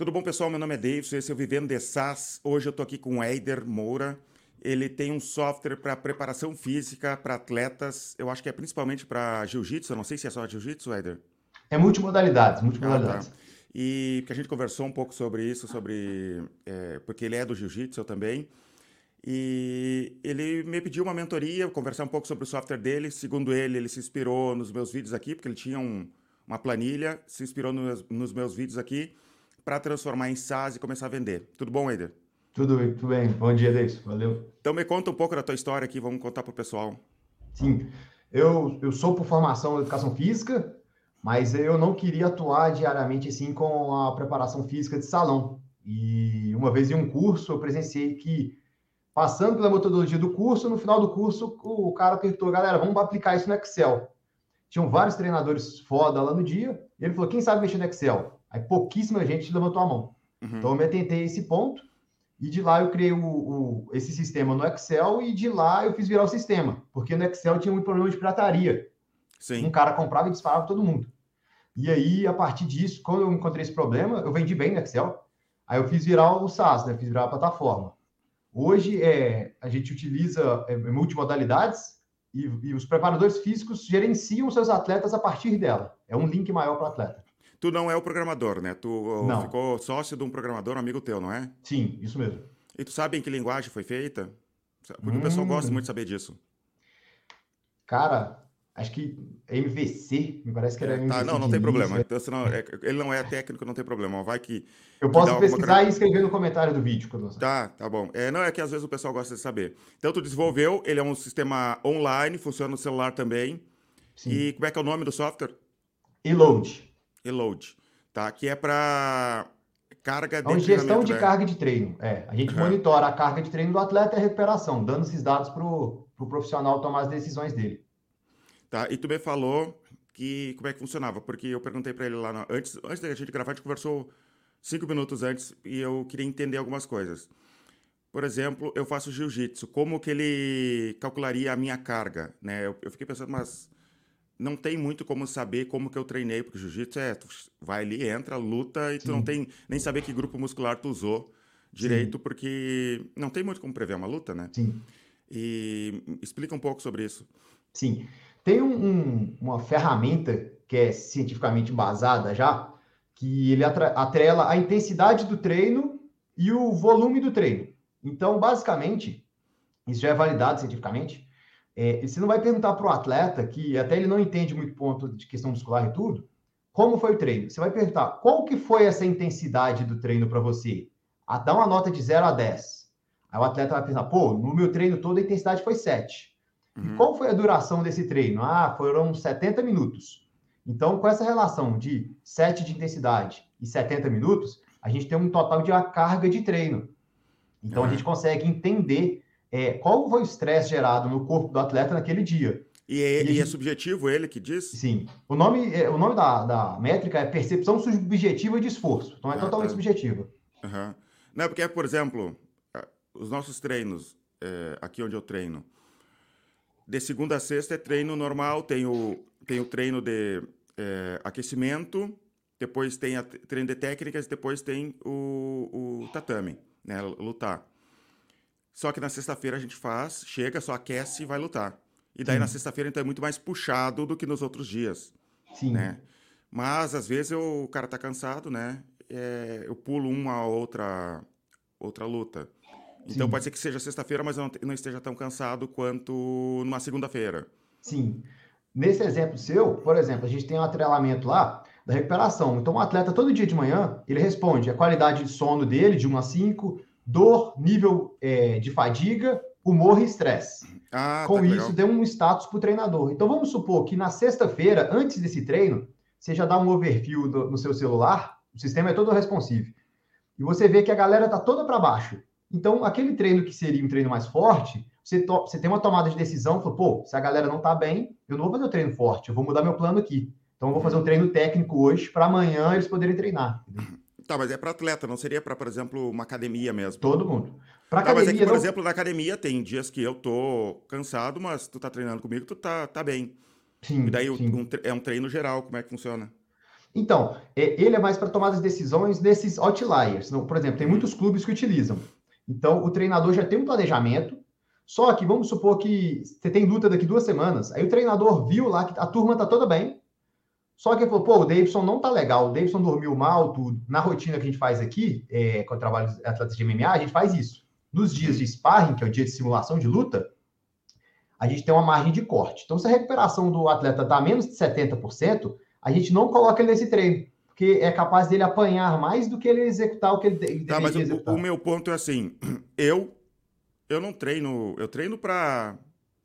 Tudo bom, pessoal? Meu nome é Davidson, esse é o Vivendo de SaaS. Hoje eu estou aqui com o Eider Moura. Ele tem um software para preparação física para atletas. Eu acho que é principalmente para jiu-jitsu. Eu não sei se é só jiu-jitsu, Eider. É multimodalidades, multimodalidades. Ah, tá. E porque a gente conversou um pouco sobre isso, sobre é, porque ele é do jiu-jitsu, eu também. E ele me pediu uma mentoria, conversar um pouco sobre o software dele. Segundo ele, ele se inspirou nos meus vídeos aqui, porque ele tinha um, uma planilha, se inspirou nos, nos meus vídeos aqui para transformar em SaaS e começar a vender. Tudo bom, Eder? Tudo, tudo bem. Bom dia, Deis. Valeu. Então me conta um pouco da tua história aqui, vamos contar para o pessoal. Sim, eu, eu sou por formação de educação física, mas eu não queria atuar diariamente assim com a preparação física de salão. E uma vez em um curso eu presenciei que, passando pela metodologia do curso, no final do curso o cara perguntou, galera, vamos aplicar isso no Excel. Tinham vários treinadores foda lá no dia, e ele falou, quem sabe mexer no Excel? Aí pouquíssima gente levantou a mão. Uhum. Então eu me atentei a esse ponto e de lá eu criei o, o, esse sistema no Excel e de lá eu fiz virar o sistema, porque no Excel tinha um problema de pirataria. Sim. Um cara comprava e disparava todo mundo. E aí, a partir disso, quando eu encontrei esse problema, eu vendi bem no Excel. Aí eu fiz virar o SaaS, né? Fiz virar a plataforma. Hoje é, a gente utiliza é, multimodalidades e, e os preparadores físicos gerenciam seus atletas a partir dela. É um link maior para o atleta. Tu não é o programador, né? Tu não. ficou sócio de um programador, um amigo teu, não é? Sim, isso mesmo. E tu sabe em que linguagem foi feita? Porque hum. o pessoal gosta muito de saber disso. Cara, acho que MVC, me parece que era é, MVC. Tá, não, não tem problema. Então, senão, é, ele não é técnico, não tem problema. Vai que. Eu posso pesquisar alguma... e escrever no comentário do vídeo. Quando tá, tá bom. É, não, é que às vezes o pessoal gosta de saber. Então, tu desenvolveu, ele é um sistema online, funciona no celular também. Sim. E como é que é o nome do software? Eload e load, tá? Que é para carga de é gestão de né? carga de treino. É, a gente uhum. monitora a carga de treino do atleta e a recuperação, dando esses dados para o pro profissional tomar as decisões dele. Tá, e tu me falou que como é que funcionava, porque eu perguntei para ele lá no, antes, antes da gente gravar, a gente conversou cinco minutos antes e eu queria entender algumas coisas. Por exemplo, eu faço jiu-jitsu, como que ele calcularia a minha carga, né? Eu, eu fiquei pensando, mas não tem muito como saber como que eu treinei, porque jiu-jitsu é, tu vai ali, entra, luta e tu Sim. não tem nem saber que grupo muscular tu usou direito, Sim. porque não tem muito como prever uma luta, né? Sim. E explica um pouco sobre isso. Sim. Tem um, um, uma ferramenta que é cientificamente embasada já, que ele atrela a intensidade do treino e o volume do treino. Então, basicamente, isso já é validado cientificamente, é, você não vai perguntar para o atleta, que até ele não entende muito ponto de questão muscular e tudo, como foi o treino. Você vai perguntar, qual que foi essa intensidade do treino para você? A, dá uma nota de 0 a 10. Aí o atleta vai pensar, pô, no meu treino todo a intensidade foi 7. Uhum. E qual foi a duração desse treino? Ah, foram 70 minutos. Então, com essa relação de 7 de intensidade e 70 minutos, a gente tem um total de carga de treino. Então, uhum. a gente consegue entender é, qual foi o estresse gerado no corpo do atleta naquele dia. E é, e gente... é, subjetivo ele que diz? Sim. O nome, é, o nome da, da métrica é percepção subjetiva de esforço. Então é ah, totalmente tá. subjetiva. Uhum. Não, porque, por exemplo, os nossos treinos, é, aqui onde eu treino, de segunda a sexta é treino normal, tem o, tem o treino de é, aquecimento, depois tem a treino de técnicas, depois tem o, o tatame, né, lutar. Só que na sexta-feira a gente faz, chega, só aquece e vai lutar. E daí Sim. na sexta-feira então é muito mais puxado do que nos outros dias. Sim. Né? Mas às vezes eu, o cara tá cansado, né? É, eu pulo uma outra outra luta. Então Sim. pode ser que seja sexta-feira, mas eu não, não esteja tão cansado quanto numa segunda-feira. Sim. Nesse exemplo seu, por exemplo, a gente tem um atrelamento lá da recuperação. Então, o um atleta, todo dia de manhã, ele responde a qualidade de sono dele, de 1 a 5, dor, nível é, de fadiga, humor e estresse. Ah, Com tá isso, legal. deu um status para o treinador. Então, vamos supor que na sexta-feira, antes desse treino, você já dá um overview do, no seu celular, o sistema é todo responsivo. E você vê que a galera está toda para baixo. Então, aquele treino que seria um treino mais forte, você, você tem uma tomada de decisão, fala, pô, se a galera não está bem, eu não vou fazer o treino forte, eu vou mudar meu plano aqui. Então, eu vou fazer um treino técnico hoje para amanhã eles poderem treinar. Entendeu? Tá, mas é para atleta, não seria para, por exemplo, uma academia mesmo? Todo mundo. Pra tá, academia, mas é que, por não... exemplo, na academia tem dias que eu tô cansado, mas tu tá treinando comigo, tu tá, tá bem. Sim, e daí sim. Um, é um treino geral, como é que funciona? Então, é, ele é mais para tomar as decisões desses outliers. Por exemplo, tem muitos clubes que utilizam. Então, o treinador já tem um planejamento, só que vamos supor que você tem luta daqui duas semanas. Aí o treinador viu lá que a turma tá toda bem. Só que ele falou, pô, o Davidson não tá legal, o Davidson dormiu mal, tudo. Na rotina que a gente faz aqui, é, quando eu trabalho atletas de MMA, a gente faz isso. Nos dias de sparring, que é o dia de simulação de luta, a gente tem uma margem de corte. Então, se a recuperação do atleta está menos de 70%, a gente não coloca ele nesse treino, porque é capaz dele apanhar mais do que ele executar o que ele tá, mas o, o, meu ponto é assim, eu eu não treino, eu treino para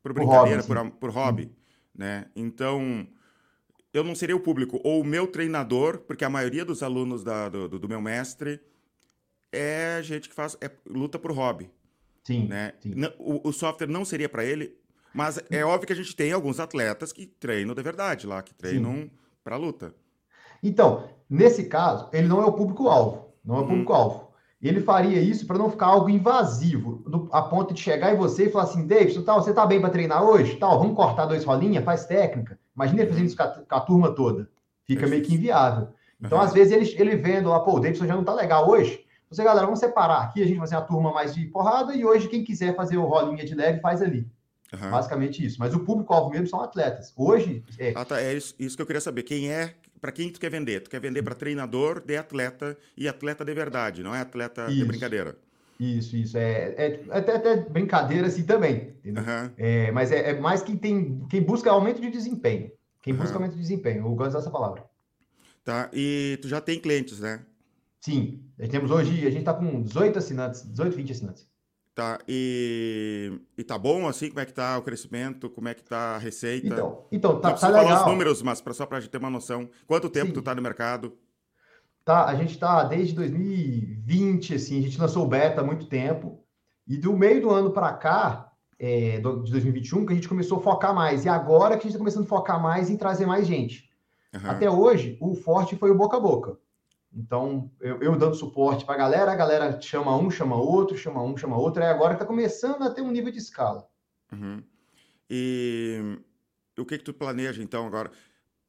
brincadeira, por, hobby, por, por hobby né? Então, eu não seria o público ou o meu treinador, porque a maioria dos alunos da, do, do, meu mestre é gente que faz é, luta por hobby. Sim. Né? Sim. O, o software não seria para ele, mas é óbvio que a gente tem alguns atletas que treinam de verdade lá, que treinam para luta. Então, nesse caso, ele não é o público-alvo. Não é o uhum. público-alvo. Ele faria isso para não ficar algo invasivo, do, a ponto de chegar em você e falar assim: Davidson, tal, você tá bem para treinar hoje? Tal, vamos cortar dois rolinhas, faz técnica. Imagina ele fazendo isso com a, com a turma toda. Fica meio que inviável. Então, uhum. às vezes, ele, ele vendo lá, pô, o Davidson já não tá legal hoje. Você, galera, vamos separar. Aqui a gente vai fazer a turma mais de porrada e hoje, quem quiser fazer o rolinha de leve, faz ali. Uhum. Basicamente isso. Mas o público-alvo mesmo são atletas. Hoje. É, ah, tá. É isso, isso que eu queria saber. Quem é. Para quem tu quer vender? Tu quer vender para treinador de atleta e atleta de verdade, não é atleta isso. de brincadeira. Isso, isso. É, é, até, até brincadeira assim também. Uhum. É, mas é, é, mais quem tem. Quem busca aumento de desempenho. Quem uhum. busca aumento de desempenho. Eu gosto dessa palavra. Tá. E tu já tem clientes, né? Sim. Temos hoje, a gente está com 18 assinantes, 18, 20 assinantes. Tá, e, e tá bom assim? Como é que tá o crescimento? Como é que tá a receita? Então, então tá, tá legal. falar os números, mas pra, só para a gente ter uma noção. Quanto tempo Sim. tu tá no mercado? Tá, a gente tá desde 2020, assim, a gente lançou o beta há muito tempo. E do meio do ano para cá, é, de 2021, que a gente começou a focar mais. E agora que a gente está começando a focar mais em trazer mais gente. Uhum. Até hoje, o forte foi o boca a boca. Então, eu, eu dando suporte para a galera, a galera chama um, chama outro, chama um, chama outro, e agora está começando a ter um nível de escala. Uhum. E o que que tu planeja, então, agora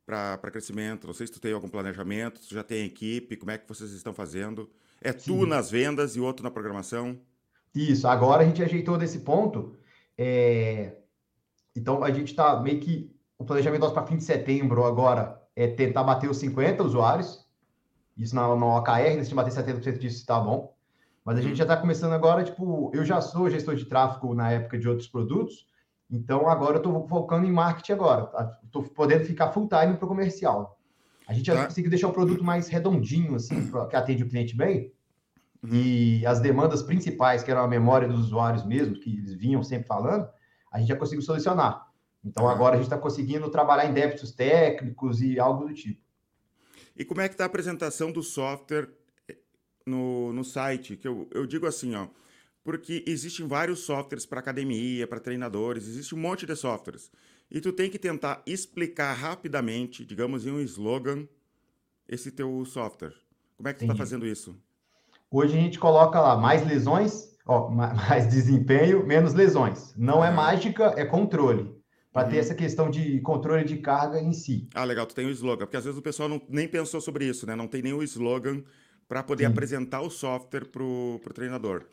para crescimento? Não sei se tu tem algum planejamento, tu já tem equipe, como é que vocês estão fazendo? É Sim. tu nas vendas e outro na programação? Isso, agora a gente ajeitou desse ponto. É... Então, a gente está meio que... O planejamento nosso para fim de setembro agora é tentar bater os 50 usuários, isso na, na OKR, se bater 70% disso, está bom. Mas a gente já está começando agora, tipo, eu já sou gestor de tráfego na época de outros produtos, então agora eu estou focando em marketing agora. Estou tá? podendo ficar full time para o comercial. A gente já tá. conseguiu deixar o produto mais redondinho, assim, pra, que atende o cliente bem. Uhum. E as demandas principais, que eram a memória dos usuários mesmo, que eles vinham sempre falando, a gente já conseguiu solucionar. Então uhum. agora a gente está conseguindo trabalhar em débitos técnicos e algo do tipo. E como é que está a apresentação do software eh, no, no site? Que eu, eu digo assim, ó, porque existem vários softwares para academia, para treinadores, existe um monte de softwares. E tu tem que tentar explicar rapidamente, digamos em um slogan, esse teu software. Como é que tu está fazendo isso? Hoje a gente coloca lá mais lesões, ó, mais desempenho, menos lesões. Não é mágica, é controle para uhum. ter essa questão de controle de carga em si. Ah, legal, tu tem o slogan, porque às vezes o pessoal não, nem pensou sobre isso, né? Não tem o slogan para poder Sim. apresentar o software para o treinador.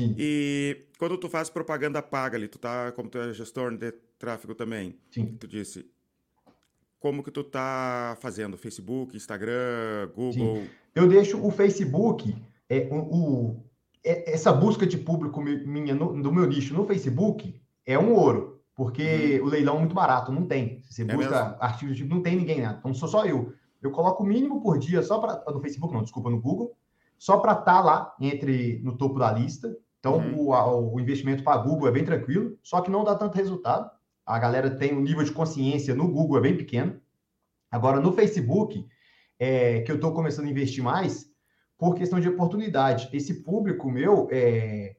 Sim. E quando tu faz propaganda paga ali, tu tá, como tu é gestor de tráfego também, Sim. tu disse, como que tu tá fazendo? Facebook, Instagram, Google? Sim. Eu deixo o Facebook, é, o, o é, essa busca de público minha no, do meu nicho no Facebook é um ouro porque uhum. o leilão é muito barato, não tem. Se você é busca mesmo? artigos tipo, não tem ninguém, né? Então sou só eu. Eu coloco o mínimo por dia só para no Facebook, não, desculpa, no Google, só para estar tá lá entre no topo da lista. Então uhum. o, a, o investimento para Google é bem tranquilo, só que não dá tanto resultado. A galera tem um nível de consciência no Google é bem pequeno. Agora no Facebook, é, que eu estou começando a investir mais por questão de oportunidade. Esse público meu é,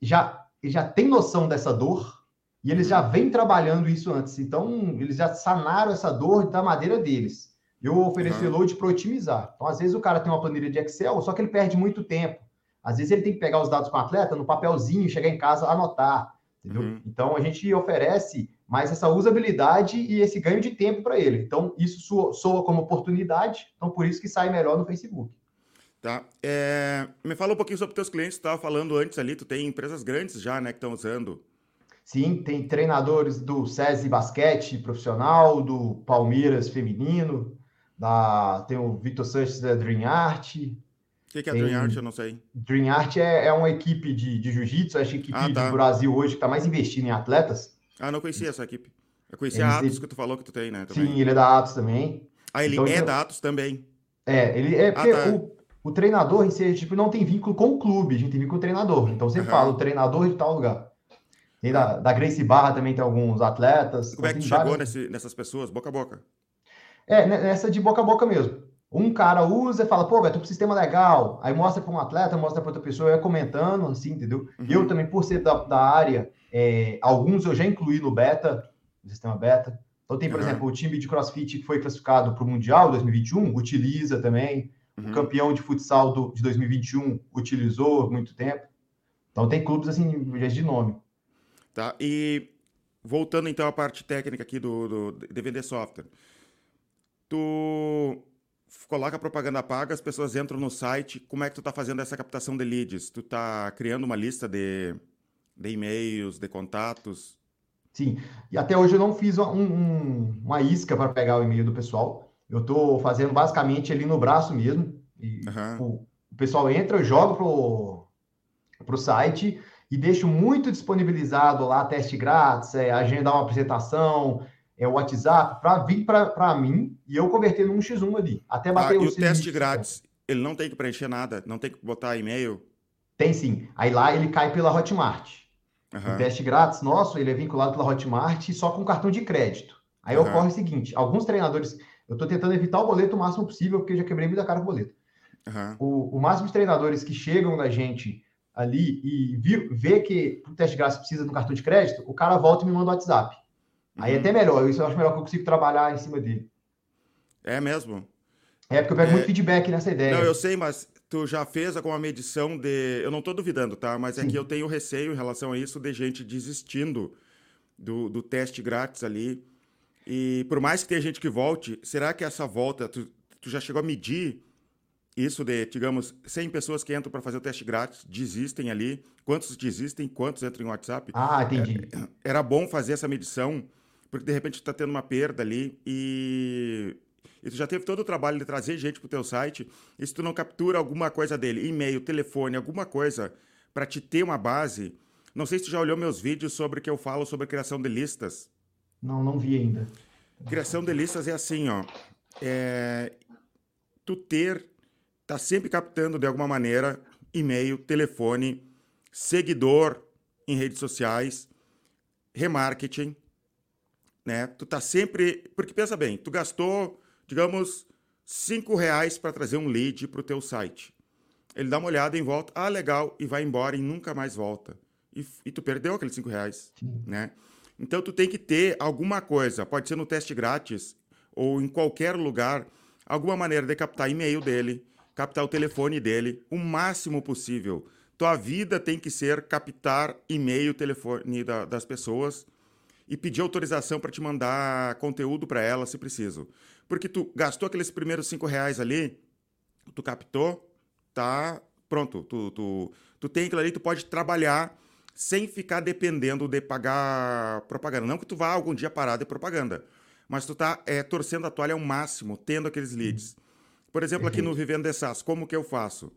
já já tem noção dessa dor e eles já vêm trabalhando isso antes. Então, eles já sanaram essa dor da madeira deles. Eu ofereço uhum. load para otimizar. Então, às vezes, o cara tem uma planilha de Excel, só que ele perde muito tempo. Às vezes, ele tem que pegar os dados com o atleta no papelzinho, chegar em casa, anotar. Uhum. Então a gente oferece mais essa usabilidade e esse ganho de tempo para ele. Então isso soa, soa, como oportunidade, então por isso que sai melhor no Facebook. Tá. É... Me fala um pouquinho sobre teus clientes, tu estava falando antes ali, tu tem empresas grandes já, né, que estão usando. Sim, tem treinadores do SESI Basquete profissional, do Palmeiras feminino, da... tem o Vitor Sanches da Dream Art, o que, que é Tem... Dream Art? Eu não sei. Dream Art é, é uma equipe de, de jiu-jitsu, acho que a equipe ah, tá. do Brasil hoje que está mais investindo em atletas. Ah, não conhecia essa equipe. Eu conhecia Eles... a Atos que tu falou que tu tem, né? Também. Sim, ele é da Atos também. Ah, ele então, é então... da Atos também. É, ele é ah, porque tá. o, o treinador em si, tipo, não tem vínculo com o clube, a gente tem vínculo com o treinador. Então você uhum. fala o treinador de tal lugar. Tem da, da Grace Barra também tem alguns atletas. Como é que tu chegou nesse, nessas pessoas, boca a boca? É, nessa de boca a boca mesmo. Um cara usa e fala, pô, velho, tô com um sistema legal. Aí mostra para um atleta, mostra para outra pessoa, eu comentando, assim, entendeu? Uhum. Eu também, por ser da, da área, é, alguns eu já incluí no beta, no sistema beta. Então tem, por uhum. exemplo, o time de CrossFit que foi classificado para o Mundial 2021, utiliza também. Uhum. O campeão de futsal do, de 2021 utilizou muito tempo. Então tem clubes assim, de nome. Tá, e voltando então à parte técnica aqui do, do vender software. Tu coloca propaganda paga, as pessoas entram no site. Como é que tu está fazendo essa captação de leads? Tu está criando uma lista de, de e-mails, de contatos? Sim, e até hoje eu não fiz um, um, uma isca para pegar o e-mail do pessoal. Eu estou fazendo basicamente ali no braço mesmo. E, uhum. o, o, pessoal entra, eu jogo pro, pro site e deixo muito disponibilizado lá teste grátis, é, agendar uma apresentação, é, o WhatsApp para vir para mim e eu converter num X1 ali. Até bater ah, o E o teste grátis, ele não tem que preencher nada, não tem que botar e-mail? Tem sim. Aí lá ele cai pela Hotmart. Uhum. O teste grátis nosso, ele é vinculado pela Hotmart só com cartão de crédito. Aí uhum. ocorre o seguinte: alguns treinadores, eu estou tentando evitar o boleto o máximo possível, porque eu já quebrei muita cara com o boleto. Uhum. O, o máximo de treinadores que chegam da gente ali e vê que o teste grátis precisa de um cartão de crédito, o cara volta e me manda o WhatsApp. Aí é até melhor, isso eu acho melhor que eu consigo trabalhar em cima dele. É mesmo? É, porque eu pego é... muito feedback nessa ideia. Não, eu sei, mas tu já fez alguma medição de. Eu não estou duvidando, tá? Mas é Sim. que eu tenho receio em relação a isso de gente desistindo do, do teste grátis ali. E por mais que tenha gente que volte, será que essa volta, tu, tu já chegou a medir isso de, digamos, 100 pessoas que entram para fazer o teste grátis, desistem ali? Quantos desistem? Quantos entram em WhatsApp? Ah, entendi. É, era bom fazer essa medição porque de repente tu tá tendo uma perda ali e e tu já teve todo o trabalho de trazer gente para o teu site, e se tu não captura alguma coisa dele, e-mail, telefone, alguma coisa, para te ter uma base, não sei se tu já olhou meus vídeos sobre que eu falo sobre criação de listas. Não, não vi ainda. Criação de listas é assim, ó. É, tu ter, tá sempre captando de alguma maneira e-mail, telefone, seguidor em redes sociais, remarketing, né? Tu tá sempre. Porque pensa bem, tu gastou, digamos, cinco reais para trazer um lead para o teu site. Ele dá uma olhada em volta, ah, legal, e vai embora e nunca mais volta. E, e tu perdeu aqueles cinco reais, né? Então tu tem que ter alguma coisa, pode ser no teste grátis ou em qualquer lugar, alguma maneira de captar e-mail dele, captar o telefone dele, o máximo possível. Tua vida tem que ser captar e-mail, telefone da, das pessoas e pedir autorização para te mandar conteúdo para ela, se preciso. Porque tu gastou aqueles primeiros cinco reais ali, tu captou, tá pronto. Tu, tu, tu tem aquilo ali, tu pode trabalhar sem ficar dependendo de pagar propaganda. Não que tu vá algum dia parar de propaganda, mas tu tá é, torcendo a toalha ao máximo, tendo aqueles leads. Por exemplo, aqui no Vivendo de SaaS, como que eu faço?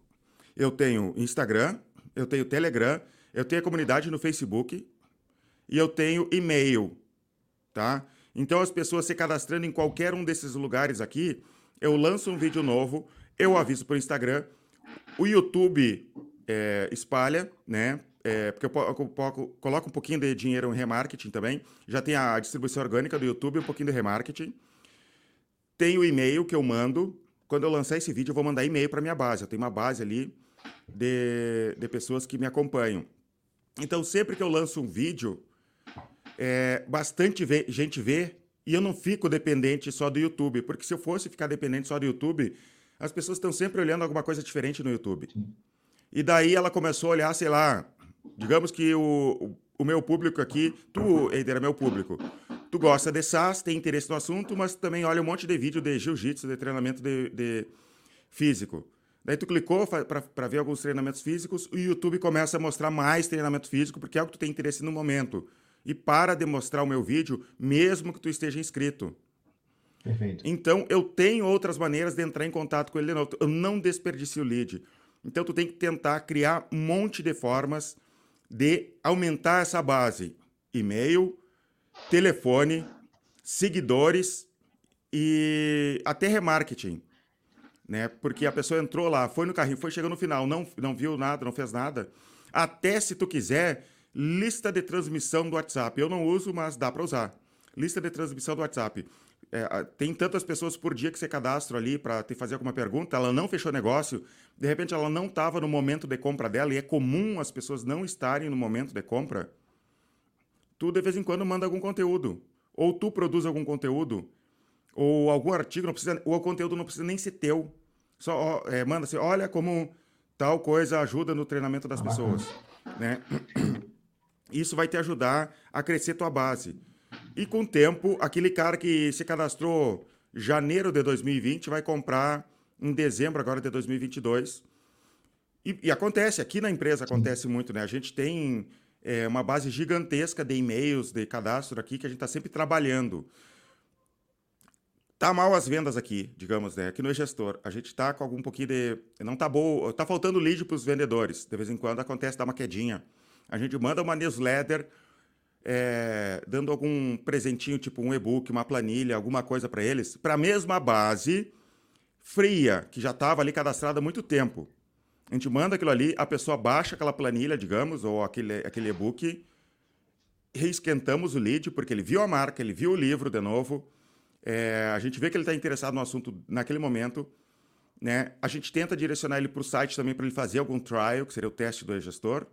Eu tenho Instagram, eu tenho Telegram, eu tenho a comunidade no Facebook, e eu tenho e-mail, tá? Então as pessoas se cadastrando em qualquer um desses lugares aqui, eu lanço um vídeo novo, eu aviso para o Instagram, o YouTube é, espalha, né? É, porque eu, eu, coloco um pouquinho de dinheiro em remarketing também. Já tem a distribuição orgânica do YouTube, um pouquinho de remarketing. Tem o e-mail que eu mando. Quando eu lançar esse vídeo, eu vou mandar e-mail para minha base. Eu tenho uma base ali de, de pessoas que me acompanham. Então, sempre que eu lanço um vídeo, é, bastante vê, gente vê e eu não fico dependente só do YouTube, porque se eu fosse ficar dependente só do YouTube, as pessoas estão sempre olhando alguma coisa diferente no YouTube. E daí ela começou a olhar, sei lá, digamos que o, o, meu público aqui, tu, Eider, é meu público. Tu gosta de SaaS, tem interesse no assunto, mas também olha um monte de vídeo de jiu-jitsu, de treinamento de, de físico. Daí tu clicou para ver alguns treinamentos físicos, o YouTube começa a mostrar mais treinamento físico, porque é o que tu tem interesse no momento. E para de mostrar o meu vídeo, mesmo que tu esteja inscrito. Perfeito. Então, eu tenho outras maneiras de entrar em contato com ele de novo. Eu não desperdicio o lead. Então, tu tem que tentar criar um monte de formas de aumentar essa base. E-mail, telefone, seguidores e até remarketing né? Porque a pessoa entrou lá, foi no carrinho, foi chegando no final, não, não viu nada, não fez nada. Até se tu quiser, lista de transmissão do WhatsApp. Eu não uso, mas dá para usar. Lista de transmissão do WhatsApp. É, tem tantas pessoas por dia que você cadastra ali para te fazer alguma pergunta, ela não fechou negócio, de repente ela não estava no momento de compra dela, e é comum as pessoas não estarem no momento de compra. Tu de vez em quando manda algum conteúdo. Ou tu produz algum conteúdo ou algum artigo, não precisa, o conteúdo não precisa nem ser teu. Só é, manda assim, olha como tal coisa ajuda no treinamento das ah, pessoas. Né? Isso vai te ajudar a crescer tua base. E com o tempo, aquele cara que se cadastrou janeiro de 2020 vai comprar em dezembro agora de 2022. E, e acontece, aqui na empresa acontece muito, né? A gente tem é, uma base gigantesca de e-mails, de cadastro aqui que a gente está sempre trabalhando. Tá mal as vendas aqui, digamos, né? Aqui no gestor. A gente tá com algum pouquinho de. Não tá boa. Tá faltando lead para os vendedores. De vez em quando acontece, dá uma quedinha. A gente manda uma newsletter é, dando algum presentinho, tipo um e-book, uma planilha, alguma coisa para eles, para a mesma base fria, que já estava ali cadastrada há muito tempo. A gente manda aquilo ali, a pessoa baixa aquela planilha, digamos, ou aquele, aquele e-book, reesquentamos o lead, porque ele viu a marca, ele viu o livro de novo é, a gente vê que ele está interessado no assunto naquele momento. Né? A gente tenta direcionar ele para o site também para ele fazer algum trial, que seria o teste do e-gestor.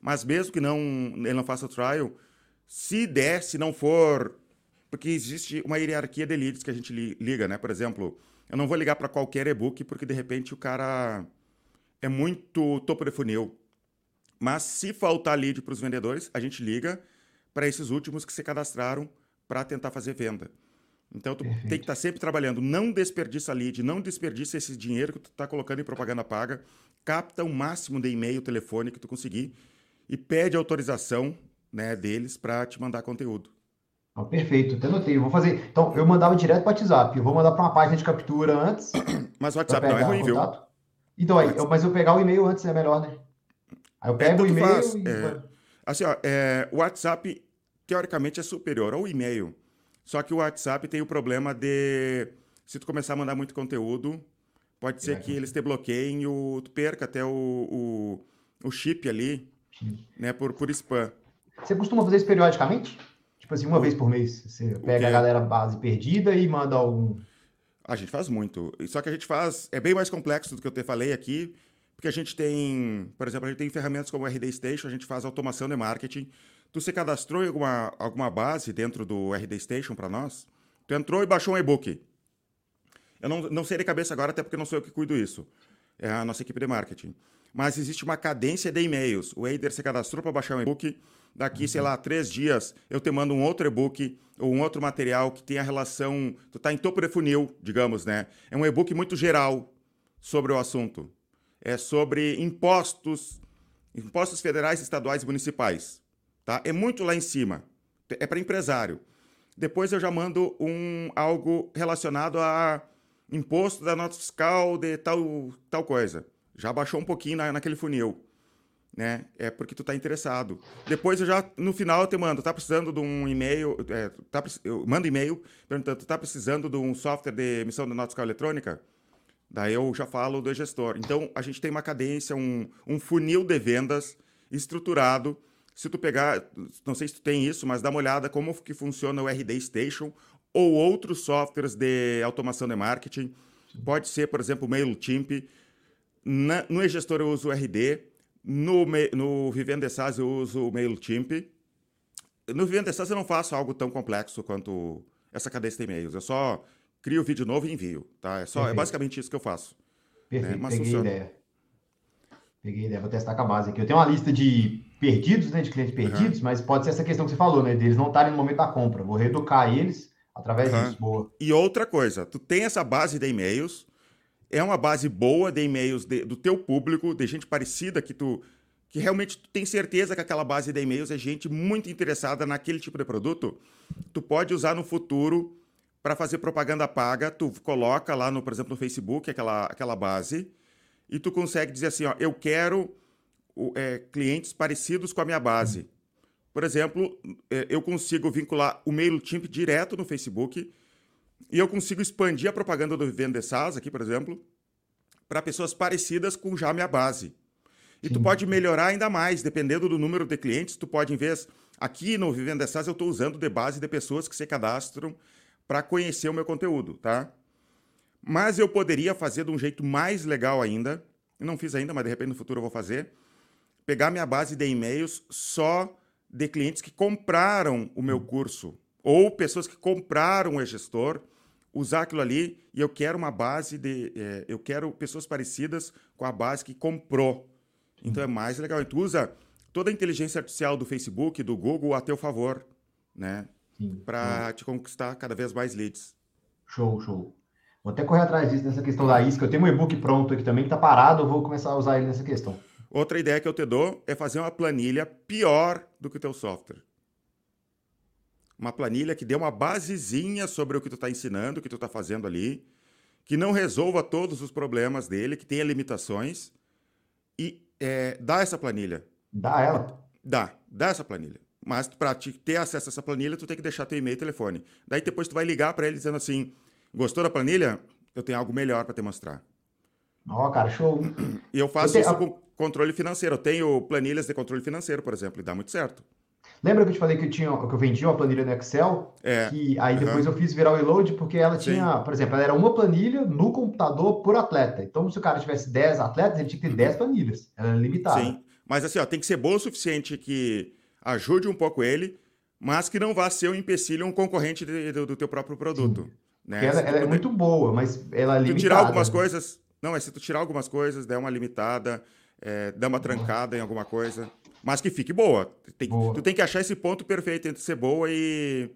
Mas mesmo que não, ele não faça o trial, se der, se não for. Porque existe uma hierarquia de leads que a gente liga, né? Por exemplo, eu não vou ligar para qualquer e-book porque de repente o cara é muito topo de funil. Mas se faltar lead para os vendedores, a gente liga para esses últimos que se cadastraram para tentar fazer venda. Então, tu Perfeito. tem que estar tá sempre trabalhando. Não desperdiça lead, não desperdiça esse dinheiro que tu está colocando em propaganda paga. Capta o máximo de e-mail, telefone que tu conseguir e pede autorização né, deles para te mandar conteúdo. Ah, perfeito, até notei. Eu vou fazer. Então, eu mandava direto para o WhatsApp. Eu vou mandar para uma página de captura antes. Mas o WhatsApp não é ruim, viu? Então, aí, eu, mas eu pegar o e-mail antes é melhor, né? Aí eu pego é, o e-mail e. É, assim, ó, é, o WhatsApp, teoricamente, é superior ao e-mail. Só que o WhatsApp tem o problema de se tu começar a mandar muito conteúdo, pode ser que eles te bloqueiem e o, tu perca até o, o, o chip ali, né, por, por spam. Você costuma fazer isso periodicamente? Tipo assim, uma o, vez por mês, você pega a galera base perdida e manda algum... A gente faz muito. Só que a gente faz... É bem mais complexo do que eu te falei aqui, porque a gente tem... Por exemplo, a gente tem ferramentas como o RD Station, a gente faz automação de marketing, Tu se cadastrou em alguma, alguma base dentro do RD Station para nós? Tu entrou e baixou um e-book. Eu não, não sei de cabeça agora, até porque não sou eu que cuido isso. É a nossa equipe de marketing. Mas existe uma cadência de e-mails. O Eider se cadastrou para baixar um e-book. Daqui, uhum. sei lá, três dias, eu te mando um outro e-book ou um outro material que tenha relação. Tu está em topo de funil, digamos, né? É um e-book muito geral sobre o assunto. É sobre impostos, impostos federais, estaduais e municipais. Tá? É muito lá em cima. É para empresário. Depois eu já mando um algo relacionado a imposto da nota fiscal de tal, tal coisa. Já baixou um pouquinho na, naquele funil. Né? É porque tu está interessado. Depois eu já, no final, eu te mando, tá precisando de um e-mail, é, tá, eu mando e-mail perguntando, tá precisando de um software de emissão da nota fiscal eletrônica? Daí eu já falo do gestor. Então, a gente tem uma cadência, um, um funil de vendas estruturado se tu pegar, não sei se tu tem isso, mas dá uma olhada como que funciona o RD Station ou outros softwares de automação de marketing. Pode ser, por exemplo, o MailChimp. Na, no e-gestor eu uso o RD. No, no Vivendo SaaS eu uso o MailChimp. No Vivendo SaaS eu não faço algo tão complexo quanto essa cadência de e-mails. Eu só crio o vídeo novo e envio. Tá? É, só, é basicamente isso que eu faço. Perfeito, né? Mas funciona. Ideia. Peguei ideia, vou testar com a base aqui. Eu tenho uma lista de perdidos, né, de clientes perdidos, uhum. mas pode ser essa questão que você falou, né, deles não estarem no momento da compra. Vou reeducar eles através uhum. disso. Boa. E outra coisa, tu tem essa base de e-mails, é uma base boa de e-mails de, do teu público, de gente parecida que tu que realmente tu tem certeza que aquela base de e-mails é gente muito interessada naquele tipo de produto, tu pode usar no futuro para fazer propaganda paga, tu coloca lá no, por exemplo, no Facebook aquela, aquela base e tu consegue dizer assim, ó, eu quero é, clientes parecidos com a minha base. Por exemplo, é, eu consigo vincular o MailChimp direto no Facebook e eu consigo expandir a propaganda do Vivendo SaaS aqui, por exemplo, para pessoas parecidas com já a minha base. E Sim. tu pode melhorar ainda mais, dependendo do número de clientes, tu pode, em vez. Aqui no Vivendo SaaS, eu estou usando de base de pessoas que se cadastram para conhecer o meu conteúdo, tá? Mas eu poderia fazer de um jeito mais legal ainda. Eu não fiz ainda, mas de repente no futuro eu vou fazer. Pegar minha base de e-mails só de clientes que compraram o meu hum. curso ou pessoas que compraram o e-gestor usar aquilo ali e eu quero uma base de. É, eu quero pessoas parecidas com a base que comprou. Então é mais legal. E tu usa toda a inteligência artificial do Facebook, do Google a teu favor, né? Para te conquistar cada vez mais leads. Show, show. Vou até correr atrás disso nessa questão da isca. Eu tenho um e-book pronto aqui também que tá parado, eu vou começar a usar ele nessa questão. Outra ideia que eu te dou é fazer uma planilha pior do que o teu software uma planilha que dê uma basezinha sobre o que tu está ensinando, o que tu está fazendo ali, que não resolva todos os problemas dele, que tenha limitações, e é, dá essa planilha. Dá ela? Dá, dá essa planilha. Mas para ter acesso a essa planilha, tu tem que deixar teu e-mail e telefone. Daí depois tu vai ligar para ele dizendo assim, gostou da planilha? Eu tenho algo melhor para te mostrar. Ó, oh, cara, show. E eu faço eu tenho... isso com controle financeiro. Eu tenho planilhas de controle financeiro, por exemplo, e dá muito certo. Lembra que eu te falei que eu, tinha, que eu vendia uma planilha no Excel? É. Que aí depois uhum. eu fiz virar o reload porque ela tinha, Sim. por exemplo, ela era uma planilha no computador por atleta. Então, se o cara tivesse 10 atletas, ele tinha que ter 10 planilhas. Ela era limitada. Sim. Mas assim, ó, tem que ser boa o suficiente que ajude um pouco ele, mas que não vá ser um empecilho, um concorrente de, do, do, teu próprio produto. Né? Ela, ela é muito boa, mas ela é limitada. Tu tirar algumas né? coisas. Não, mas se tu tirar algumas coisas, der uma limitada, é, dar uma trancada em alguma coisa mas que fique boa. Tem, boa. Tu tem que achar esse ponto perfeito entre ser boa e,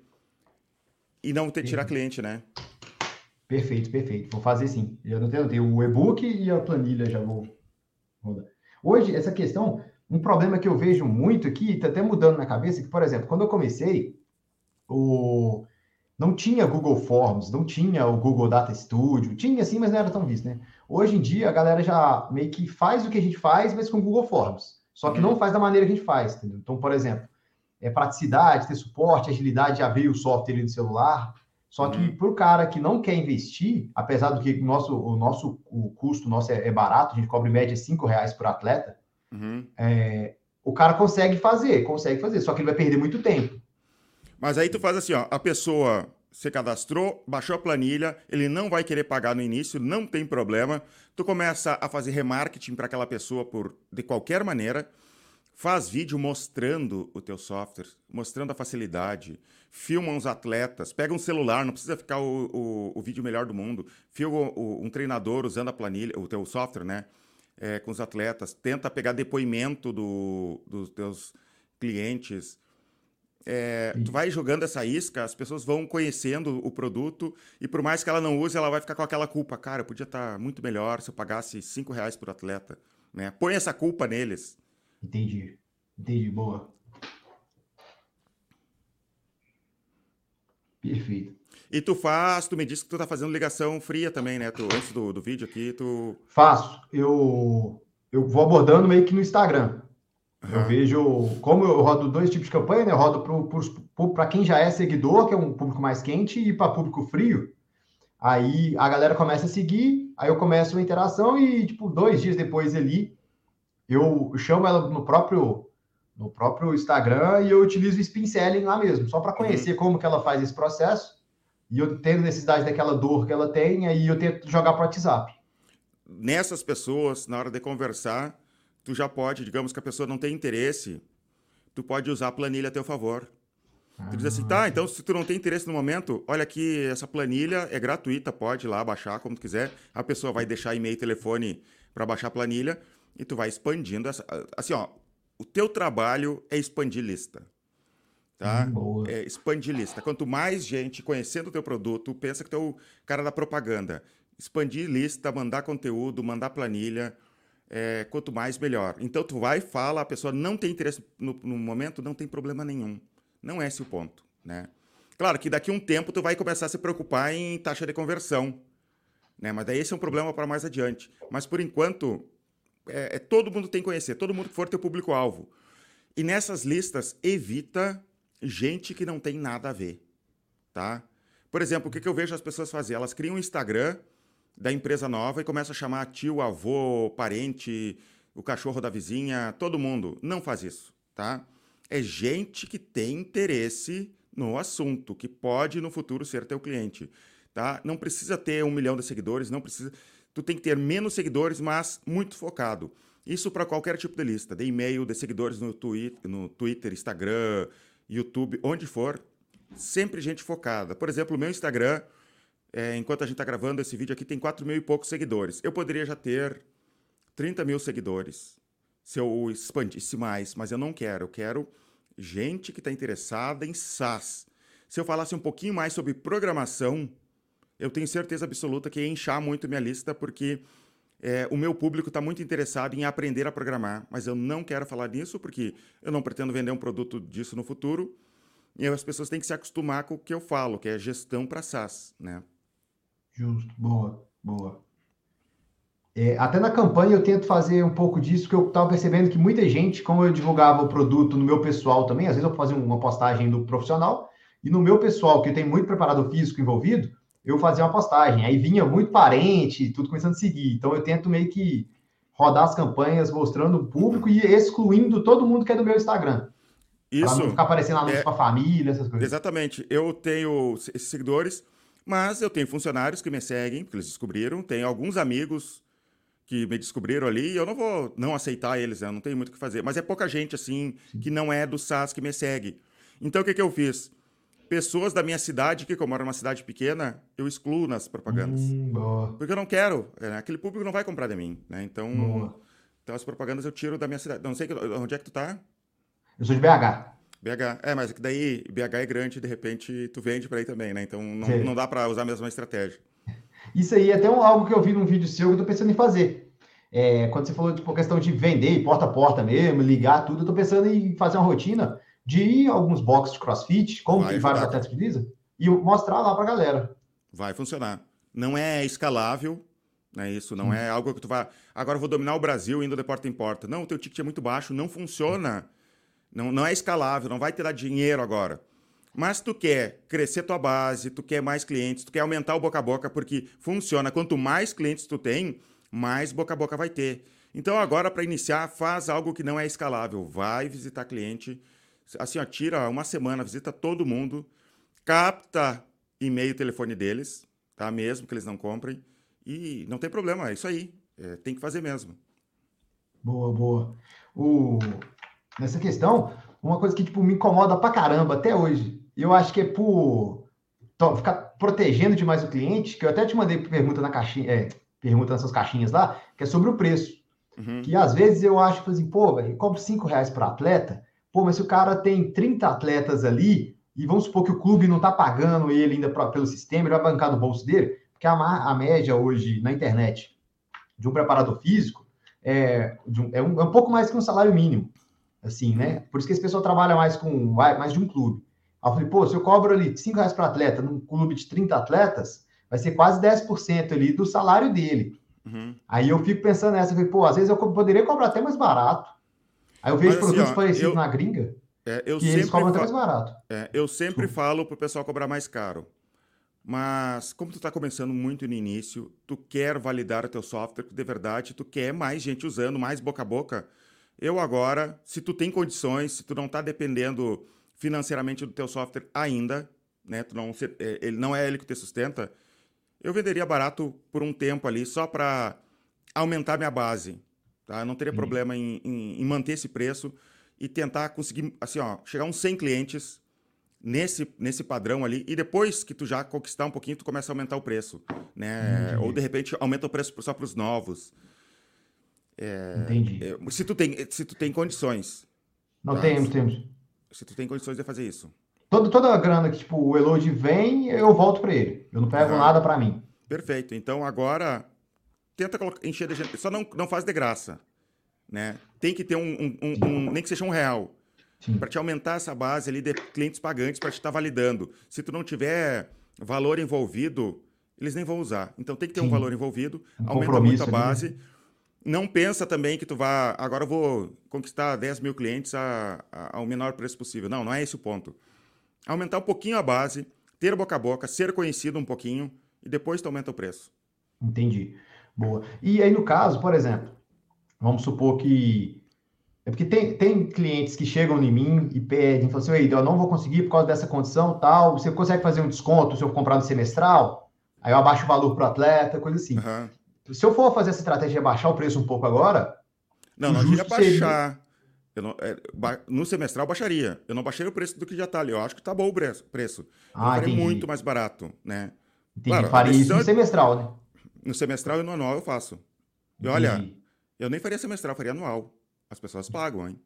e não ter tirar cliente, né? Perfeito, perfeito. Vou fazer sim. Já não tenho, tenho o e-book e a planilha já vou rodar. Hoje, essa questão, um problema que eu vejo muito aqui, está até mudando na cabeça, que, por exemplo, quando eu comecei, o... não tinha Google Forms, não tinha o Google Data Studio, tinha sim, mas não era tão visto, né? Hoje em dia, a galera já meio que faz o que a gente faz, mas com Google Forms. Só que uhum. não faz da maneira que a gente faz, entendeu? Então, por exemplo, é praticidade, ter suporte, agilidade, já veio o software no celular. Só que uhum. para o cara que não quer investir, apesar do que o nosso, o nosso o custo nosso é, é barato, a gente cobra em média 5 reais por atleta, uhum. é, o cara consegue fazer, consegue fazer, só que ele vai perder muito tempo. Mas aí tu faz assim, ó, a pessoa se cadastrou, baixou a planilha, ele não vai querer pagar no início, não tem problema. Tu começa a fazer remarketing para aquela pessoa por de qualquer maneira, faz vídeo mostrando o teu software, mostrando a facilidade, filma uns atletas, pega um celular, não precisa ficar o, o, o vídeo melhor do mundo, filma o, um treinador usando a planilha, o teu software, né, é, com os atletas, tenta pegar depoimento do, dos teus clientes, é, tu vai jogando essa isca, as pessoas vão conhecendo o produto e por mais que ela não use, ela vai ficar com aquela culpa. Cara, podia estar tá muito melhor se eu pagasse cinco reais por atleta. Né? Põe essa culpa neles. Entendi. Entendi. Boa. Perfeito. E tu faz, tu me disse que tu tá fazendo ligação fria também, né? Tu, antes do, do vídeo aqui, tu... Faço. Eu, eu vou abordando meio que no Instagram. Uhum. Eu vejo, como eu rodo dois tipos de campanha, né? Eu rodo para quem já é seguidor, que é um público mais quente, e para público frio. Aí a galera começa a seguir, aí eu começo uma interação e, tipo, dois dias depois ali, eu chamo ela no próprio no próprio Instagram e eu utilizo o spin selling lá mesmo, só para uhum. conhecer uhum. como que ela faz esse processo. E eu tendo necessidade daquela dor que ela tem, aí eu tento jogar para o WhatsApp. Nessas pessoas, na hora de conversar, tu já pode, digamos que a pessoa não tem interesse, tu pode usar a planilha a teu favor. Ah, tu diz assim, tá, então se tu não tem interesse no momento, olha aqui, essa planilha é gratuita, pode ir lá baixar como tu quiser. A pessoa vai deixar e-mail e telefone para baixar a planilha. e tu vai expandindo essa. Assim, ó, o teu trabalho é expandir lista. Tá? Hum, é expandir lista. Quanto mais gente conhecendo o teu produto, pensa que tu é o cara da propaganda. Expandir lista, mandar conteúdo, mandar planilha. É, quanto mais, melhor. Então, tu vai, fala, a pessoa não tem interesse no, no momento, não tem problema nenhum. Não é esse o ponto, né? Claro que daqui a um tempo tu vai começar a se preocupar em taxa de conversão, né? Mas daí esse é um problema para mais adiante. Mas por enquanto, é, é, todo mundo tem que conhecer, todo mundo que for teu público-alvo. E nessas listas, evita gente que não tem nada a ver, tá? Por exemplo, o que, que eu vejo as pessoas fazer? Elas criam um Instagram da empresa nova e começam a chamar tio, avô, parente, o cachorro da vizinha, todo mundo. Não faz isso, tá? É gente que tem interesse no assunto, que pode no futuro ser teu cliente, tá? Não precisa ter um milhão de seguidores, não precisa. Tu tem que ter menos seguidores, mas muito focado. Isso para qualquer tipo de lista, de e-mail, de seguidores no Twitter, no Twitter, Instagram, YouTube, onde for, sempre gente focada. Por exemplo, o meu Instagram, é, enquanto a gente está gravando esse vídeo aqui, tem 4 mil e poucos seguidores. Eu poderia já ter 30 mil seguidores se eu expandisse mais, mas eu não quero. Eu quero gente que está interessada em SaaS. Se eu falasse um pouquinho mais sobre programação, eu tenho certeza absoluta que ia inchar muito minha lista, porque é, o meu público está muito interessado em aprender a programar, mas eu não quero falar nisso, porque eu não pretendo vender um produto disso no futuro. E as pessoas têm que se acostumar com o que eu falo, que é gestão para SaaS, né? Justo, boa, boa. É, até na campanha eu tento fazer um pouco disso, que eu estava percebendo que muita gente, como eu divulgava o produto no meu pessoal também, às vezes eu fazer uma postagem do profissional, e no meu pessoal, que tem muito preparador físico envolvido, eu fazia uma postagem. Aí vinha muito parente, tudo começando a seguir. Então eu tento meio que rodar as campanhas mostrando o público e excluindo todo mundo que é do meu Instagram. Isso. Pra não ficar aparecendo anúncio é, para família, essas coisas. Exatamente. Eu tenho esses seguidores, mas eu tenho funcionários que me seguem, porque eles descobriram. Tenho alguns amigos que me descobriram ali e eu não vou não aceitar eles, né? não tenho muito o que fazer. Mas é pouca gente, assim, que não é do SAS que me segue. Então, o que, que eu fiz? Pessoas da minha cidade, que como era uma cidade pequena, eu excluo nas propagandas. Hum, porque eu não quero. Né? Aquele público não vai comprar de mim, né? Então, então, as propagandas eu tiro da minha cidade. Não sei onde é que tu tá? Eu sou de BH. BH. É, mas daí BH é grande, de repente tu vende para aí também, né? Então não, não dá para usar a mesma estratégia. Isso aí é até um, algo que eu vi num vídeo seu que eu tô pensando em fazer. É, quando você falou de tipo, questão de vender porta a porta mesmo, ligar tudo, eu tô pensando em fazer uma rotina de ir alguns boxes de crossfit, como que vários atletas utilizam, e mostrar lá pra galera. Vai funcionar. Não é escalável, né? Isso não hum. é algo que tu vai. Agora eu vou dominar o Brasil indo de porta em porta. Não, o teu ticket é muito baixo, não funciona. Não, não é escalável, não vai te dar dinheiro agora. Mas tu quer crescer tua base, tu quer mais clientes, tu quer aumentar o boca a boca, porque funciona. Quanto mais clientes tu tem, mais boca a boca vai ter. Então agora, para iniciar, faz algo que não é escalável. Vai visitar cliente. Assim, ó, tira uma semana, visita todo mundo, capta e-mail e telefone deles, tá? Mesmo que eles não comprem. E não tem problema, é isso aí. É, tem que fazer mesmo. Boa, boa. O... Nessa questão, uma coisa que tipo, me incomoda pra caramba até hoje eu acho que é por ficar protegendo demais o cliente, que eu até te mandei pergunta na caixinha, é, pergunta nessas caixinhas lá, que é sobre o preço. Uhum. Que às vezes eu acho tipo assim, pô, velho, cobro 5 reais para atleta, pô, mas se o cara tem 30 atletas ali, e vamos supor que o clube não tá pagando ele ainda pra, pelo sistema, ele vai bancar no bolso dele, porque a, a média hoje na internet de um preparador físico é, um, é, um, é um pouco mais que um salário mínimo, assim, né? Por isso que esse pessoal trabalha mais com mais de um clube. Aí eu falei, pô, se eu cobro ali 5 reais para atleta num clube de 30 atletas, vai ser quase 10% ali do salário dele. Uhum. Aí eu fico pensando nessa, eu falei, pô, às vezes eu poderia cobrar até mais barato. Aí eu vejo Mas, produtos assim, parecidos eu, na gringa, é, eu que eles cobram até mais barato. É, eu sempre Desculpa. falo para o pessoal cobrar mais caro. Mas como tu está começando muito no início, tu quer validar o teu software de verdade, tu quer mais gente usando, mais boca a boca. Eu agora, se tu tem condições, se tu não está dependendo financeiramente do teu software ainda, né? Tu não, é, ele não é ele que te sustenta. Eu venderia barato por um tempo ali só para aumentar minha base, tá? Eu não teria uhum. problema em, em, em, manter esse preço e tentar conseguir, assim, ó, chegar a uns 100 clientes nesse, nesse padrão ali e depois que tu já conquistar um pouquinho, tu começa a aumentar o preço, né? Uhum. Ou de repente aumenta o preço só para os novos. É, Entendi. É, se, tu tem, se tu tem condições. Não tá? temos, temos. Se tu tem condições de fazer isso. Toda, toda a grana que tipo, o Elode vem, eu volto para ele. Eu não pego uhum. nada para mim. Perfeito. Então agora tenta encher de gente. Só não, não faz de graça. Né? Tem que ter um, um, um, um nem que seja um real. Para te aumentar essa base ali de clientes pagantes para te estar tá validando. Se tu não tiver valor envolvido, eles nem vão usar. Então tem que ter Sim. um valor envolvido, um aumenta muito a base. Né? Não pensa também que tu vai. Agora eu vou conquistar 10 mil clientes a, a, ao menor preço possível. Não, não é esse o ponto. Aumentar um pouquinho a base, ter boca a boca, ser conhecido um pouquinho e depois tu aumenta o preço. Entendi. Boa. E aí, no caso, por exemplo, vamos supor que. É porque tem, tem clientes que chegam em mim e pedem, falam assim, eu não vou conseguir por causa dessa condição tal. Você consegue fazer um desconto se eu comprar no semestral? Aí eu abaixo o valor para o atleta, coisa assim. Uhum. Se eu for fazer essa estratégia de baixar o preço um pouco agora. Não, não ia baixar. Seria... Não, é, ba... no semestral baixaria. Eu não baixaria o preço do que já está ali. Eu acho que está bom o preço. Ah, faria muito mais barato, né? Entendi. Claro, faria isso no semestral, né? No semestral e no anual eu faço. E olha, eu nem faria semestral, faria anual. As pessoas pagam, hein?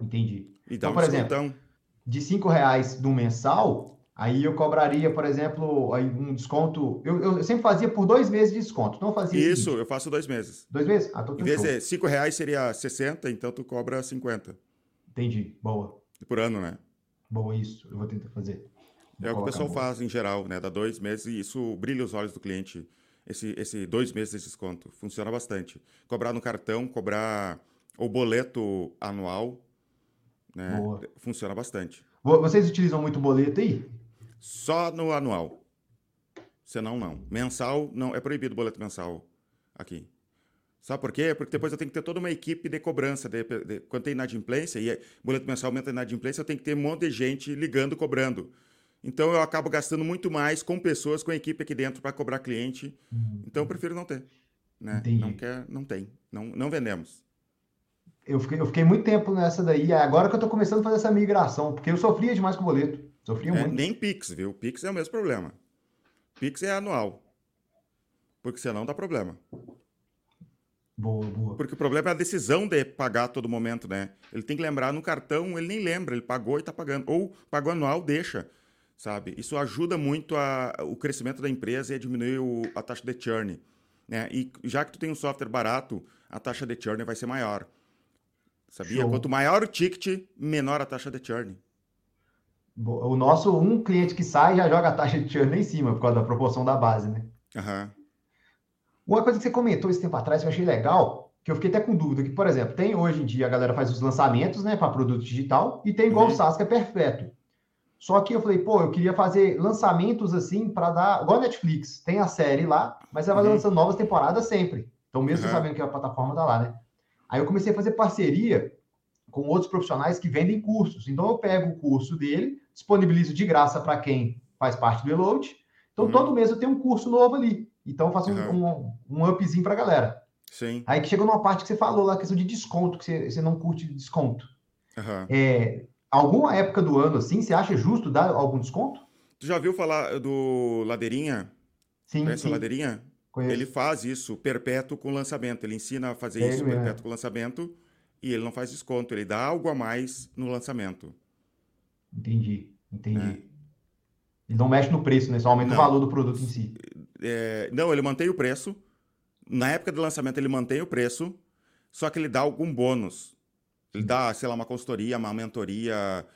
Entendi. E então, um por exemplo, de cinco reais do mensal, Aí eu cobraria, por exemplo, um desconto. Eu, eu sempre fazia por dois meses de desconto. Não fazia. Isso, eu faço dois meses. Dois meses? Ah, tô Em vez de cinco reais seria 60, então tu cobra 50. Entendi. Boa. Por ano, né? Boa, isso. Eu vou tentar fazer. Vou é o que o pessoal boa. faz em geral, né? Dá dois meses e isso brilha os olhos do cliente. Esse, esse dois meses de desconto. Funciona bastante. Cobrar no cartão, cobrar o boleto anual, né? Boa. Funciona bastante. Vocês utilizam muito boleto aí? Só no anual. Senão, não. Mensal, não. É proibido o boleto mensal aqui. Sabe por quê? Porque depois eu tenho que ter toda uma equipe de cobrança. De, de, quando tem inadimplência, e é, boleto mensal aumenta a inadimplência, eu tenho que ter um monte de gente ligando, cobrando. Então eu acabo gastando muito mais com pessoas, com a equipe aqui dentro para cobrar cliente. Uhum. Então eu prefiro não ter. Né? Não quer, não tem. Não, não vendemos. Eu fiquei, eu fiquei muito tempo nessa daí. Agora que eu estou começando a fazer essa migração, porque eu sofria demais com o boleto. Sofria é, muito. Nem Pix, viu? Pix é o mesmo problema. Pix é anual. Porque senão dá problema. Boa, boa. Porque o problema é a decisão de pagar a todo momento, né? Ele tem que lembrar no cartão, ele nem lembra, ele pagou e está pagando. Ou pagou anual, deixa, sabe? Isso ajuda muito a, o crescimento da empresa e a diminuir o, a taxa de churn. Né? E já que tu tem um software barato, a taxa de churn vai ser maior. Sabia? Show. Quanto maior o ticket, menor a taxa de churn. O nosso, um cliente que sai já joga a taxa de churn lá em cima, por causa da proporção da base, né? Uhum. Uma coisa que você comentou esse tempo atrás que eu achei legal, que eu fiquei até com dúvida, que, por exemplo, tem hoje em dia a galera faz os lançamentos, né, para produto digital, e tem igual uhum. o SaaS, que é perpétuo. Só que eu falei, pô, eu queria fazer lançamentos assim para dar. Igual a Netflix, tem a série lá, mas ela vai uhum. lançando novas temporadas sempre. Então, mesmo uhum. sabendo que a plataforma tá lá, né? Aí eu comecei a fazer parceria com outros profissionais que vendem cursos. Então, eu pego o curso dele, disponibilizo de graça para quem faz parte do Eload. Então, uhum. todo mês eu tenho um curso novo ali. Então, eu faço uhum. um, um, upzinho para a galera. Sim. Aí que chega numa parte que você falou lá, a questão de desconto, que você, você não curte desconto. Uhum. É, alguma época do ano, assim, você acha justo dar algum desconto? Tu já viu falar do Ladeirinha? Sim, Conhece sim. Ladeirinha? Conheço. Ele faz isso perpétuo com lançamento. Ele ensina a fazer é isso perpétuo com lançamento e ele não faz desconto. Ele dá algo a mais no lançamento. Entendi, entendi. É. Ele não mexe no preço, né? Só aumenta não. o valor do produto em si. É, não, ele mantém o preço. Na época do lançamento, ele mantém o preço, só que ele dá algum bônus. Ele dá, sei lá, uma consultoria, uma mentoria,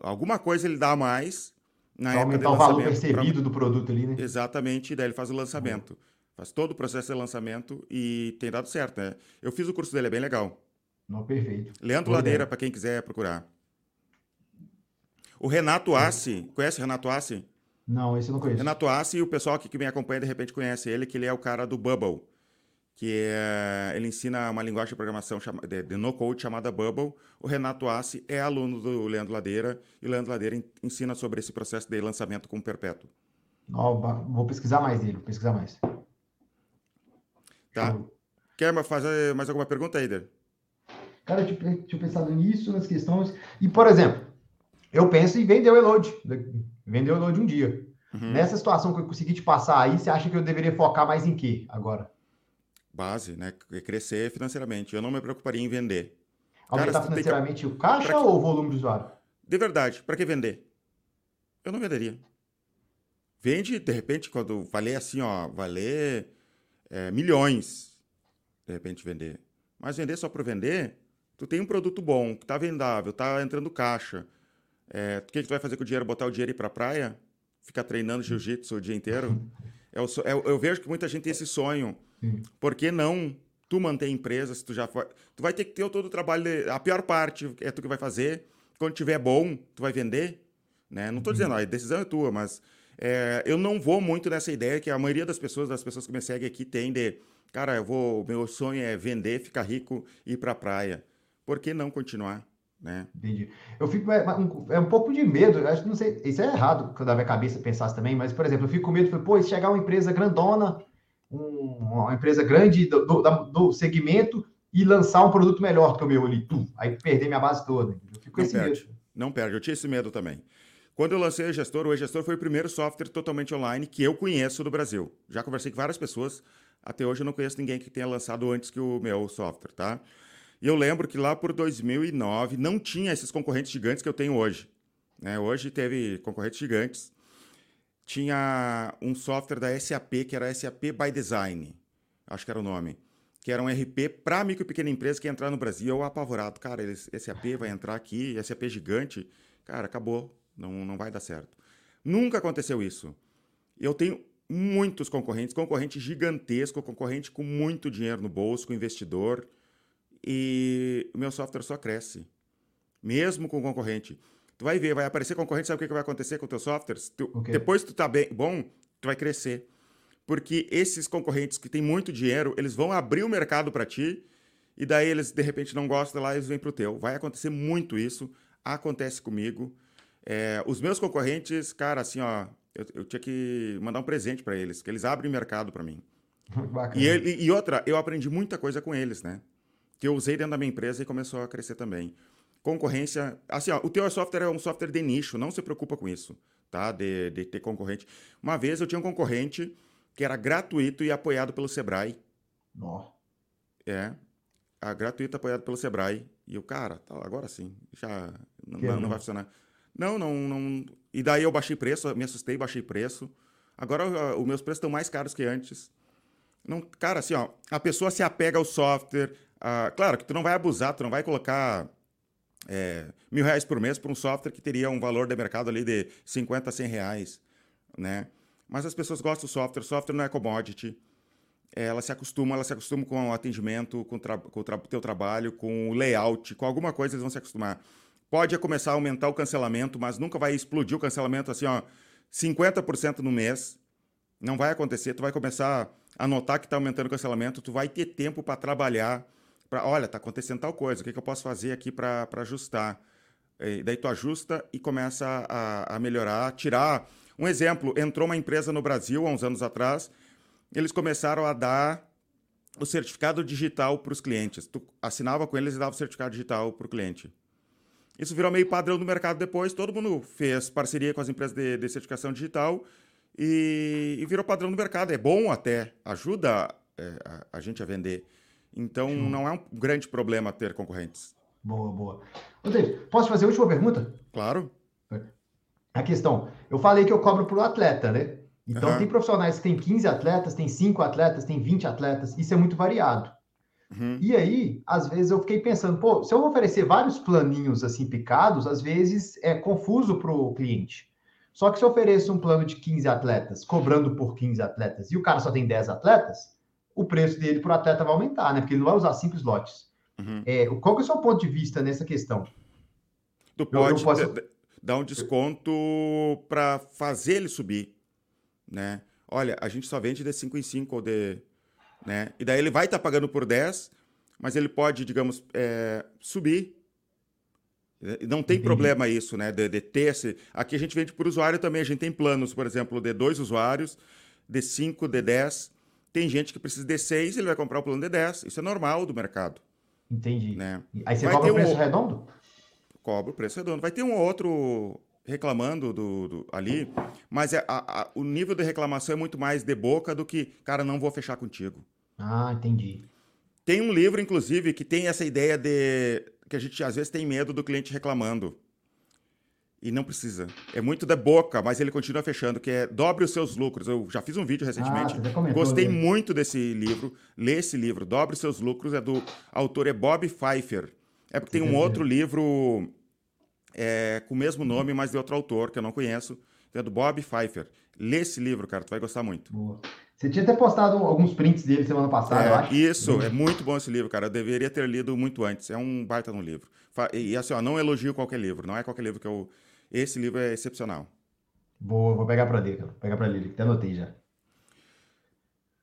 alguma coisa ele dá a mais. Na pra época aumentar o valor percebido pra... do produto ali, né? Exatamente, daí ele faz o lançamento. Uhum. Faz todo o processo de lançamento e tem dado certo, né? Eu fiz o curso dele, é bem legal. Não, perfeito. Leandro Ladeira, para quem quiser procurar. O Renato Assi, conhece o Renato Assi? Não, esse eu não conheço. Renato Assi, o pessoal aqui que me acompanha de repente conhece ele, que ele é o cara do Bubble, que é, ele ensina uma linguagem de programação chama, de, de no-code chamada Bubble. O Renato Assi é aluno do Leandro Ladeira, e o Leandro Ladeira ensina sobre esse processo de lançamento com perpétuo. Oh, vou pesquisar mais dele, vou pesquisar mais. Tá. Quer fazer mais alguma pergunta, Eider? Cara, eu tinha, tinha pensado nisso, nas questões. E, por exemplo, eu penso em vender o Elode. Vender o Elode um dia. Uhum. Nessa situação que eu consegui te passar aí, você acha que eu deveria focar mais em quê agora? base, né? Crescer financeiramente. Eu não me preocuparia em vender. Aumentar Cara, financeiramente que... o caixa ou o volume de usuário? De verdade, para que vender? Eu não venderia. Vende, de repente, quando valer assim, ó, valer é, milhões, de repente vender. Mas vender só por vender, tu tem um produto bom, que tá vendável, tá entrando caixa. É, o que, que tu vai fazer com o dinheiro? Botar o dinheiro e ir pra praia? Ficar treinando jiu-jitsu o dia inteiro? Eu, eu, eu, vejo que muita gente tem esse sonho. Por que não tu manter a empresa se tu já for... Tu vai ter que ter todo o trabalho... De... A pior parte é tu que vai fazer. Quando tiver bom, tu vai vender. Né? Não estou dizendo, a decisão é tua, mas é, eu não vou muito nessa ideia que a maioria das pessoas, das pessoas que me seguem aqui, tem de, cara, eu vou, meu sonho é vender, ficar rico e ir para a praia. Por que não continuar? Né? Entendi. Eu fico é, um, é um pouco de medo, eu acho que não sei, isso é errado quando a minha cabeça pensasse também, mas, por exemplo, eu fico com medo, falei, pô, se chegar uma empresa grandona, um, uma empresa grande do, do, do, segmento e lançar um produto melhor que o meu ali, tum, aí perder minha base toda. Eu fico com não esse perde, medo. Não perde, eu tinha esse medo também. Quando eu lancei o E-Gestor, o E-Gestor foi o primeiro software totalmente online que eu conheço do Brasil. Já conversei com várias pessoas, até hoje eu não conheço ninguém que tenha lançado antes que o meu software, tá? E eu lembro que lá por 2009 não tinha esses concorrentes gigantes que eu tenho hoje. Né? Hoje teve concorrentes gigantes. Tinha um software da SAP, que era SAP by Design, acho que era o nome, que era um RP para micro e pequena empresa que ia entrar no Brasil. Eu apavorado, cara, SAP vai entrar aqui, SAP gigante. Cara, acabou não, não vai dar certo. Nunca aconteceu isso. Eu tenho muitos concorrentes, concorrente gigantesco, concorrente com muito dinheiro no bolso, com investidor, e o meu software só cresce. Mesmo com concorrente. Tu vai ver, vai aparecer concorrente, sabe o que vai acontecer com o teu software? Tu, okay. Depois que tu tá bem, bom, tu vai crescer. Porque esses concorrentes que têm muito dinheiro, eles vão abrir o mercado para ti, e daí eles, de repente, não gostam lá, eles vêm pro teu. Vai acontecer muito isso, acontece comigo. É, os meus concorrentes, cara, assim, ó, eu, eu tinha que mandar um presente para eles, que eles abrem mercado para mim. E, ele, e outra, eu aprendi muita coisa com eles, né? Que eu usei dentro da minha empresa e começou a crescer também. Concorrência, assim, ó, o teu software é um software de nicho, não se preocupa com isso, tá? De, de ter concorrente. Uma vez eu tinha um concorrente que era gratuito e apoiado pelo Sebrae. Ó. É, a gratuito apoiado pelo Sebrae. E o cara, tá, agora sim, já não, não, não vai funcionar. Não, não, não. E daí eu baixei preço, me assustei, baixei preço. Agora os meus preços estão mais caros que antes. Não, cara, assim, ó, a pessoa se apega ao software. A, claro que tu não vai abusar, tu não vai colocar é, mil reais por mês para um software que teria um valor de mercado ali de 50 a 100 reais, né? Mas as pessoas gostam do software, software não é commodity. Ela se acostuma, ela se acostuma com o atendimento, com, com o tra teu trabalho, com o layout, com alguma coisa eles vão se acostumar pode começar a aumentar o cancelamento, mas nunca vai explodir o cancelamento assim, ó, 50% no mês. Não vai acontecer. Tu vai começar a notar que está aumentando o cancelamento, tu vai ter tempo para trabalhar, para, olha, está acontecendo tal coisa, o que, que eu posso fazer aqui para ajustar? E daí tu ajusta e começa a, a melhorar, tirar. Um exemplo, entrou uma empresa no Brasil há uns anos atrás, eles começaram a dar o certificado digital para os clientes. Tu assinava com eles e dava o certificado digital para o cliente. Isso virou meio padrão do mercado depois, todo mundo fez parceria com as empresas de, de certificação digital e, e, virou padrão do mercado. É bom até, ajuda é, a, a, gente a vender. Então, Sim. não é um grande problema ter concorrentes. Boa, boa. Rodrigo, posso fazer a última pergunta? Claro. A questão, eu falei que eu cobro por atleta, né? Então, uhum. tem profissionais que têm 15 atletas, tem 5 atletas, tem 20 atletas, isso é muito variado. Uhum. E aí, às vezes eu fiquei pensando, pô, se eu oferecer vários planinhos assim picados, às vezes é confuso para o cliente. Só que se eu ofereço um plano de 15 atletas, cobrando por 15 atletas, e o cara só tem 10 atletas, o preço dele para o atleta vai aumentar, né? Porque ele não vai usar 5 slots. Uhum. É, qual que é o seu ponto de vista nessa questão? Tu pode eu, eu posso... dar um desconto para fazer ele subir, né? Olha, a gente só vende de 5 em 5 ou de né? E daí ele vai estar tá pagando por 10, mas ele pode, digamos, é, subir. Não tem Entendi. problema isso, né? De, de, ter esse. Aqui a gente vende por usuário também. A gente tem planos, por exemplo, de dois usuários, de 5, de 10. Tem gente que precisa de 6, ele vai comprar o plano de 10. Isso é normal do mercado. Entendi. Né? Aí você vai cobra o preço um... redondo? Cobra o preço redondo. Vai ter um outro reclamando do, do ali, mas é, a, a, o nível de reclamação é muito mais de boca do que, cara, não vou fechar contigo. Ah, entendi. Tem um livro, inclusive, que tem essa ideia de que a gente às vezes tem medo do cliente reclamando. E não precisa. É muito da boca, mas ele continua fechando, que é Dobre os seus lucros. Eu já fiz um vídeo recentemente. Ah, comentou, Gostei né? muito desse livro. Lê esse livro, Dobre os seus lucros, é do autor é Bob Pfeiffer. É porque tem um outro livro é, com o mesmo nome, mas de outro autor, que eu não conheço. É do Bob Pfeiffer. Lê esse livro, cara, tu vai gostar muito. Boa. Você tinha até postado alguns prints dele semana passada, eu É, acho. isso, é muito bom esse livro, cara. Eu deveria ter lido muito antes. É um baita no livro. E assim, ó, não elogio qualquer livro. Não é qualquer livro que eu. Esse livro é excepcional. Vou, vou pegar pra ler, cara. Vou pegar pra ler, até anotei já.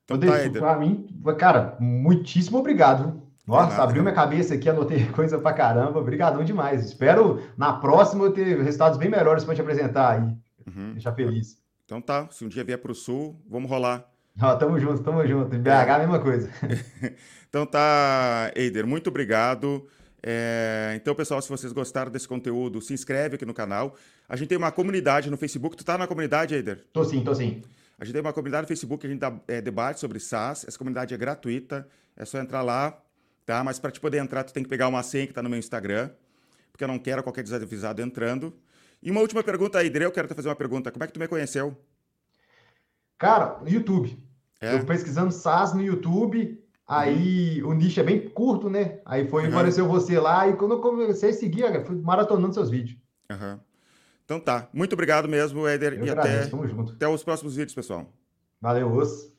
Então Ô, tá, pra mim, cara, muitíssimo obrigado. Nossa, nada, abriu cara. minha cabeça aqui, anotei coisa pra caramba. Obrigadão demais. Espero na próxima eu ter resultados bem melhores pra te apresentar aí. Uhum. Deixar feliz. Então tá, se um dia vier pro sul, vamos rolar. Tamo junto, tamo junto. Em BH, a mesma coisa. Então tá, Eider, muito obrigado. É, então, pessoal, se vocês gostaram desse conteúdo, se inscreve aqui no canal. A gente tem uma comunidade no Facebook. Tu tá na comunidade, Eider? Tô sim, tô sim. A gente tem uma comunidade no Facebook que a gente dá é, debate sobre SaaS. Essa comunidade é gratuita. É só entrar lá, tá? Mas para te poder entrar, tu tem que pegar uma senha que tá no meu Instagram, porque eu não quero qualquer desavisado entrando. E uma última pergunta, Eider, eu quero te fazer uma pergunta. Como é que tu me conheceu? Cara, no YouTube. É? Eu pesquisando SaaS no YouTube, aí o nicho é bem curto, né? Aí foi, Uhum. apareceu você lá, e quando eu comecei a seguir, cara, fui maratonando seus vídeos. Aham. Então tá. Muito obrigado mesmo, Eider. Eu E agradeço, até, tamo junto. até os próximos vídeos, pessoal. Valeu, osso.